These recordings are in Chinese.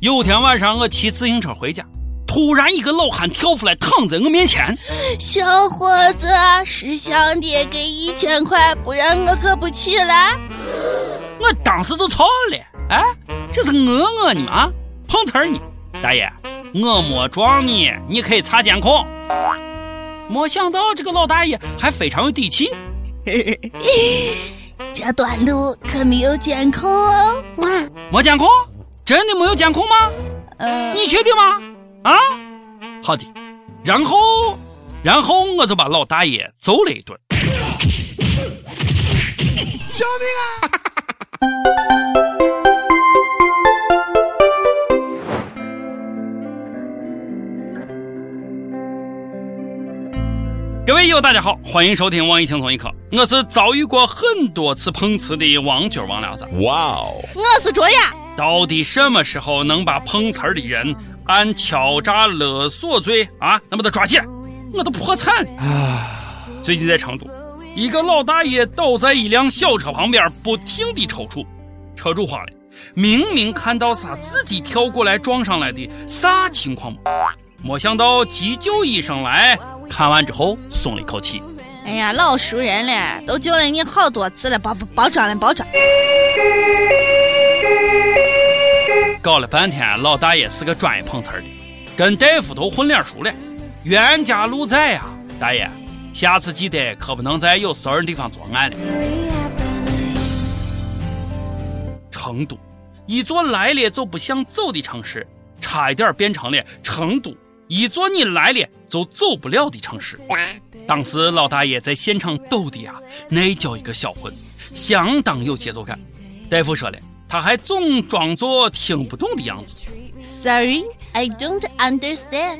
有天晚上我骑自行车回家，突然一个老汉跳出来躺在我面前。小伙子，是想爹给一千块，不然我可不起来。我当时就操了，哎，这是讹我呢吗？碰瓷儿呢？大爷，我没撞你，你可以查监控。没想到这个老大爷还非常有底气。这段路可没有监控哦。没监控？真的没有监控吗？呃，你确定吗？啊，好的。然后，然后我就把老大爷揍了一顿。救命啊！各位友，大家好，欢迎收听网易轻松一刻，我是遭遇过很多次碰瓷的王军王聊子。哇哦，我是卓雅。到底什么时候能把碰瓷儿的人按敲诈勒索罪啊，能把他抓起来？我都破产啊！最近在成都，一个老大爷倒在一辆小车旁边，不停地抽搐。车主慌了，明明看到是他自己跳过来撞上来的，啥情况没想到急救医生来。看完之后松了一口气。哎呀，老熟人了，都救了你好多次了，包包装了，包装。搞了半天，老大爷是个专业碰瓷的，跟大夫都混脸熟了。冤家路窄呀，大爷，下次记得可不能在有事儿的地方作案了。成都，一座来了就不想走的城市，差一点变成了成都。一座你来了就走不了的城市。当时老大爷在现场抖的呀，那叫一个销魂，相当有节奏感。大夫说了，他还总装作听不懂的样子。Sorry, I don't understand。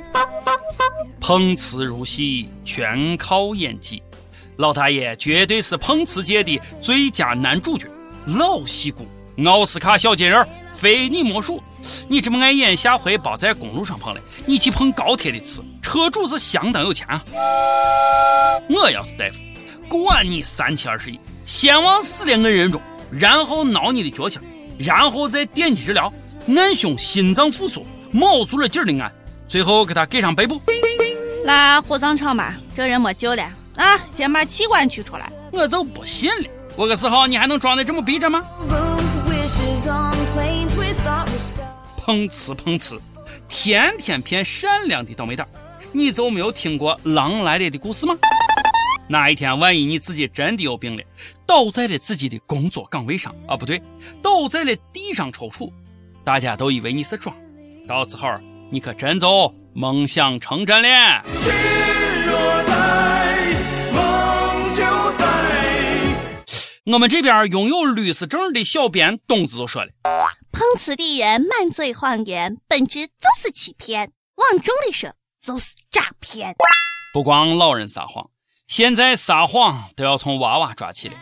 碰瓷入戏全靠演技，老大爷绝对是碰瓷界的最佳男主角，老戏骨，奥斯卡小金人。非你莫属！你这么爱演，下回别在公路上碰了，你去碰高铁的瓷，车主是相当有钱啊！我要是大夫，管你三七二十一，先往死里摁人中，然后挠你的脚心，然后再电击治疗，按胸心脏复苏，卯足了劲儿的按，最后给他盖上白布。拉火葬场吧，这人没救了啊！先把器官取出来。我就不信了，我个四号你还能装的这么逼真吗？碰瓷碰瓷，天天骗善良的倒霉蛋，你就没有听过狼来了的故事吗？那一天，万一你自己真的有病了，倒在了自己的工作岗位上啊，不对，倒在了地上抽搐，大家都以为你是装，到时候你可真就梦想成真了。心若在，梦就在我们这边拥有律师证的小编东子就说了：“碰瓷的人满嘴谎言，本质就是欺骗。往重里说，就是诈骗。不光老人撒谎，现在撒谎都要从娃娃抓起了。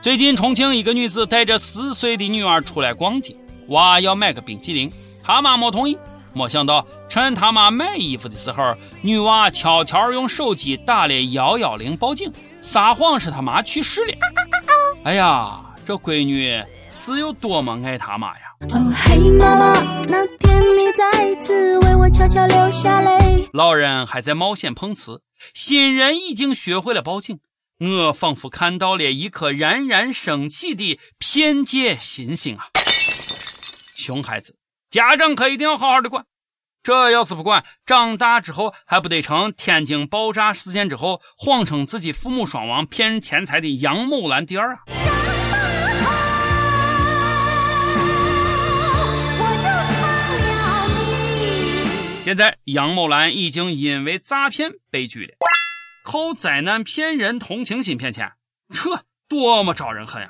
最近重庆一个女子带着四岁的女儿出来逛街，娃要买个冰淇淋，他妈没同意。没想到趁他妈买衣服的时候，女娃悄悄用手机打了幺幺零报警，撒谎是他妈去世了。”哎呀，这闺女是有多么爱他妈呀！哦，嘿妈妈，那天你再次为我悄悄流下泪。老人还在冒险碰瓷，新人已经学会了报警。我仿佛看到了一颗冉冉升起的骗界星星啊！熊孩子，家长可一定要好好的管。这要是不管，长大之后还不得成天津爆炸事件之后谎称自己父母双亡骗人钱财的杨某兰第二啊！现在杨某兰已经因为诈骗被拘了，靠灾难骗人同情心骗钱，这多么招人恨呀！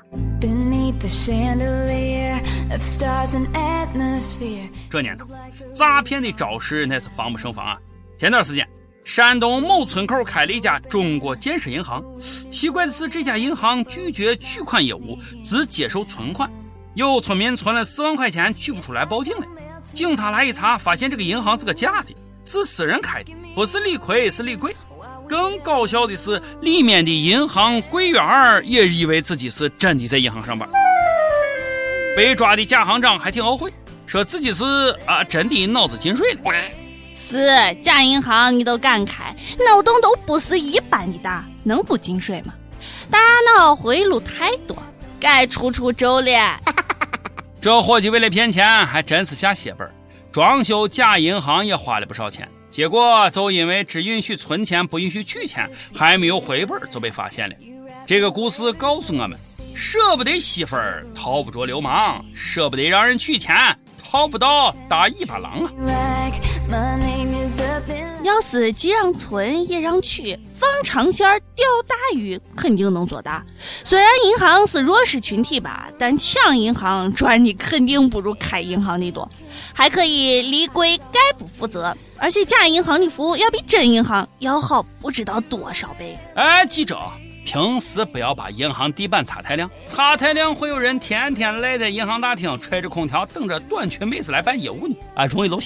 这年头，诈骗的招式那是防不胜防啊！前段时间，山东某村口开了一家中国建设银行，奇怪的是，这家银行拒绝取款业务，只接受存款。有村民存了四万块钱取不出来，报警了。警察来一查，发现这个银行是个假的，是私人开的，不是李逵，是李贵。更搞笑的是，里面的银行柜员也以为自己是真的在银行上班。被抓的假行长还挺懊悔，说自己是啊真的脑子进水了。是假银行你都敢开，脑洞都不是一般的大，能不进水吗？大脑回路太多，该出出走了。这伙计为了骗钱，还真是下血本，装修假银行也花了不少钱。结果就因为只允许存钱，不允许取钱，还没有回本就被发现了。这个故事告诉我们：舍不得媳妇儿，逃不着流氓；舍不得让人取钱，逃不到大尾巴狼啊！要是既让存也让取，放长线钓大鱼肯定能做大。虽然银行是弱势群体吧，但抢银行赚的肯定不如开银行的多，还可以立规概不负责。而且假银行的服务要比真银行要好不知道多少倍。哎，记着，平时不要把银行地板擦太亮，擦太亮会有人天天赖在银行大厅吹着空调，等着短裙妹子来办业务呢，啊，容易露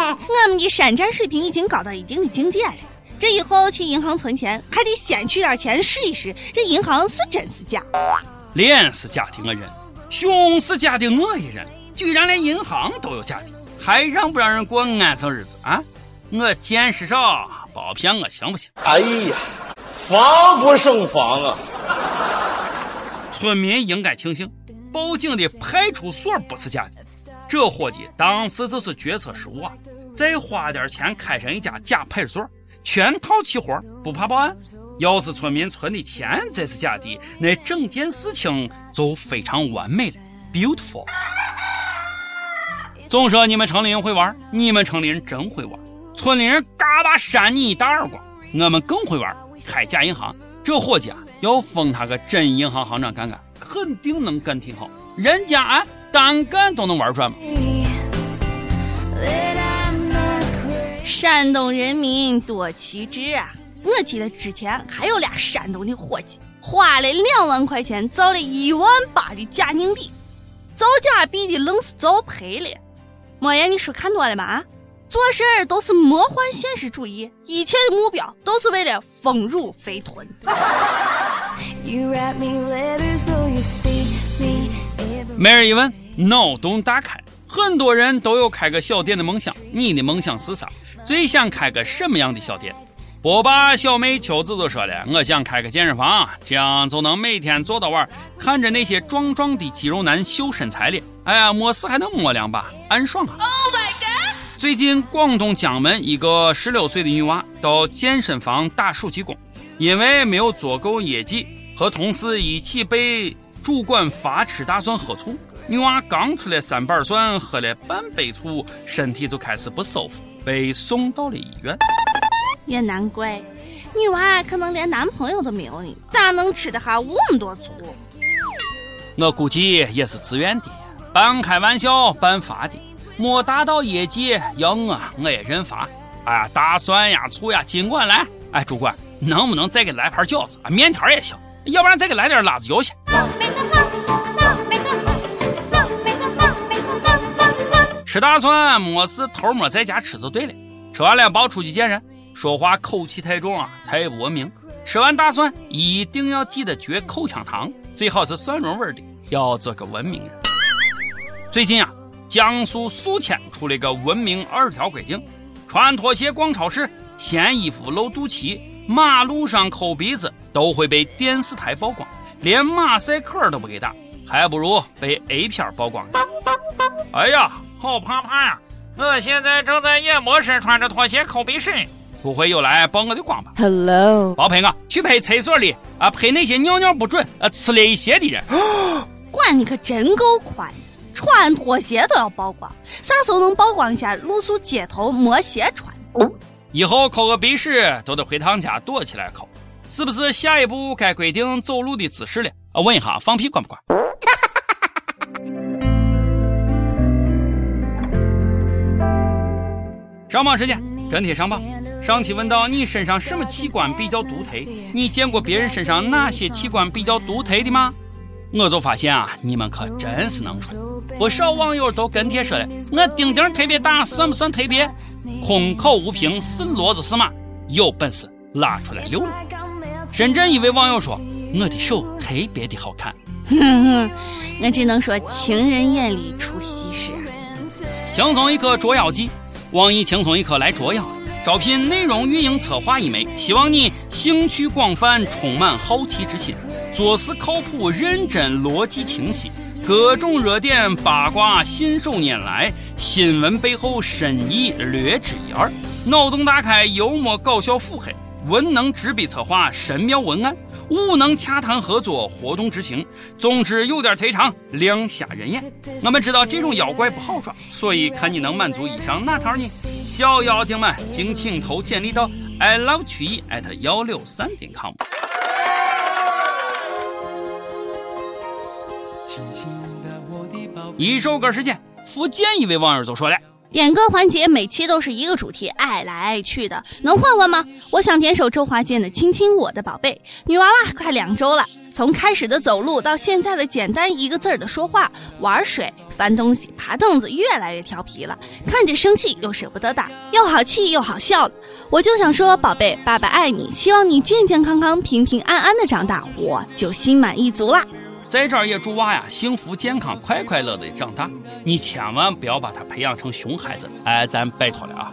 馅。我们的山寨水平已经高到一定的境界了，这以后去银行存钱还得先取点钱试一试，这银行是真是假。脸是假的我认，胸是假的我也认，居然连银行都有假的，还让不让人过安生日子啊？我见识少，包骗我行不行？哎呀，防不胜防啊！村民应该庆幸，报警的派出所不是假的。这伙计当时就是决策失误啊！再花点钱开上一家假派出所，全套齐活，不怕报案。要是村民存的钱真是假的，那整件事情就非常完美了，beautiful。总说你们城里人会玩，你们城里人真会玩。村里人嘎巴扇你一大耳光，我们更会玩，开假银行。这伙计啊，要封他个真银行行长干干，肯定能干挺好。人家啊。单干都能玩转吗？山东人民多奇志啊！我记得之前还有俩山东的伙计，花了两万块钱造了一万八的假硬币，造假币的愣是造赔了。莫言，你书看多了吗？做事儿都是魔幻现实主义，一切的目标都是为了丰乳肥臀。每日一问，脑洞大开。很多人都有开个小店的梦想，你的梦想是啥？最想开个什么样的小店？波霸小妹秋子都说了，我想开个健身房，这样就能每天做到晚，看着那些壮壮的肌肉男秀身材了。哎呀，没事还能摸两把，安爽啊！Oh my god！最近广东江门一个十六岁的女娃到健身房打暑期工，因为没有做够业绩，和同事一起被。主管罚吃大蒜喝醋，女娃刚吃了三瓣蒜，喝了半杯醋，身体就开始不舒服，被送到了医院。也难怪，女娃可能连男朋友都没有呢，咋能吃得下那么多醋？我估计也是自愿的，半开玩笑半罚的，没达到业绩要我我也认罚。哎，大蒜呀醋呀尽管来。哎，主管能不能再给来盘饺子？面条也行，要不然再给来点辣子油去。吃大蒜没事偷摸在家吃就对了，吃完了别出去见人，说话口气太重啊，太不文明。吃完大蒜一定要记得嚼口香糖，最好是蒜蓉味的，要做个文明人。最近啊，江苏宿迁出了个文明二十条规定：穿拖鞋逛超市、掀衣服露肚脐、马路上抠鼻子都会被电视台曝光，连马赛克都不给打，还不如被 A 片曝光。哎呀！好怕怕呀！我现在正在演模式，穿着拖鞋抠鼻屎，不会又来曝我的光吧？Hello，别陪我去拍厕所里啊，拍那些尿尿不准、啊吃了一鞋的人。管你可真够宽，穿拖鞋都要曝光，啥时候能曝光一下露宿街头没鞋穿？以后抠个鼻屎都得回趟家躲起来抠，是不是？下一步该规定走路的姿势了？啊，问一下，放屁管不管？上榜时间，跟帖上榜。上期问到你身上什么器官比较独特？你见过别人身上哪些器官比较独特的吗？我就发现啊，你们可真是能说。不少网友都跟帖说了，我丁丁特别大，算不算特别？空口无凭是骡子是马，有本事拉出来溜溜。深圳一位网友说，我的手特别的好看。哼哼，我只能说情人眼里出西施。轻松一刻捉妖记，网易轻松一刻来捉妖。招聘内容运营策划一枚，希望你兴趣广泛，充满好奇之心，做事靠谱、认真、逻辑清晰，各种热点八卦信手拈来，新闻背后深意略知一二，脑洞大开，幽默搞笑腹黑，文能执笔策划神妙文案。武能洽谈合作，活动执行，总之有点忒长，两下人眼。我们知道这种妖怪不好抓，所以看你能满足以上哪条呢？小妖精们，敬请投简历到 i love 曲艺 at 幺六三点 com。一首歌时间，福建一位网友就说了。点歌环节每期都是一个主题，爱来爱去的，能换换吗？我想点首周华健的《亲亲我的宝贝》。女娃娃快两周了，从开始的走路到现在的简单一个字儿的说话，玩水、翻东西、爬凳子，越来越调皮了。看着生气又舍不得打，又好气又好笑。我就想说，宝贝，爸爸爱你，希望你健健康康、平平安安的长大，我就心满意足啦。在这儿也祝娃呀幸福健康、快快乐乐的长大。你千万不要把他培养成熊孩子，哎，咱拜托了啊！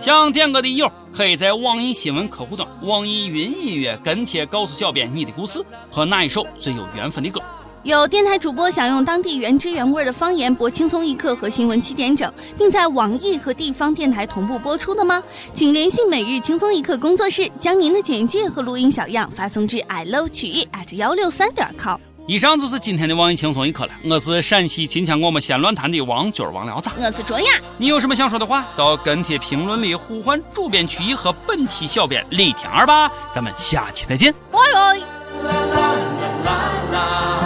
想点歌的友可以在网易新闻客户端、网易云音乐跟帖告诉小编你的故事和哪一首最有缘分的歌。有电台主播想用当地原汁原味的方言播《轻松一刻》和新闻七点整，并在网易和地方电台同步播出的吗？请联系每日轻松一刻工作室，将您的简介和录音小样发送至 i love 曲艺 at 幺六三点 com。以上就是今天的网易轻松一刻了。我是陕西秦腔我们先乱谈的王军王聊子，我是卓雅。你有什么想说的话，到跟帖评论里呼唤主编曲艺和本期小编李天二吧。咱们下期再见，拜拜。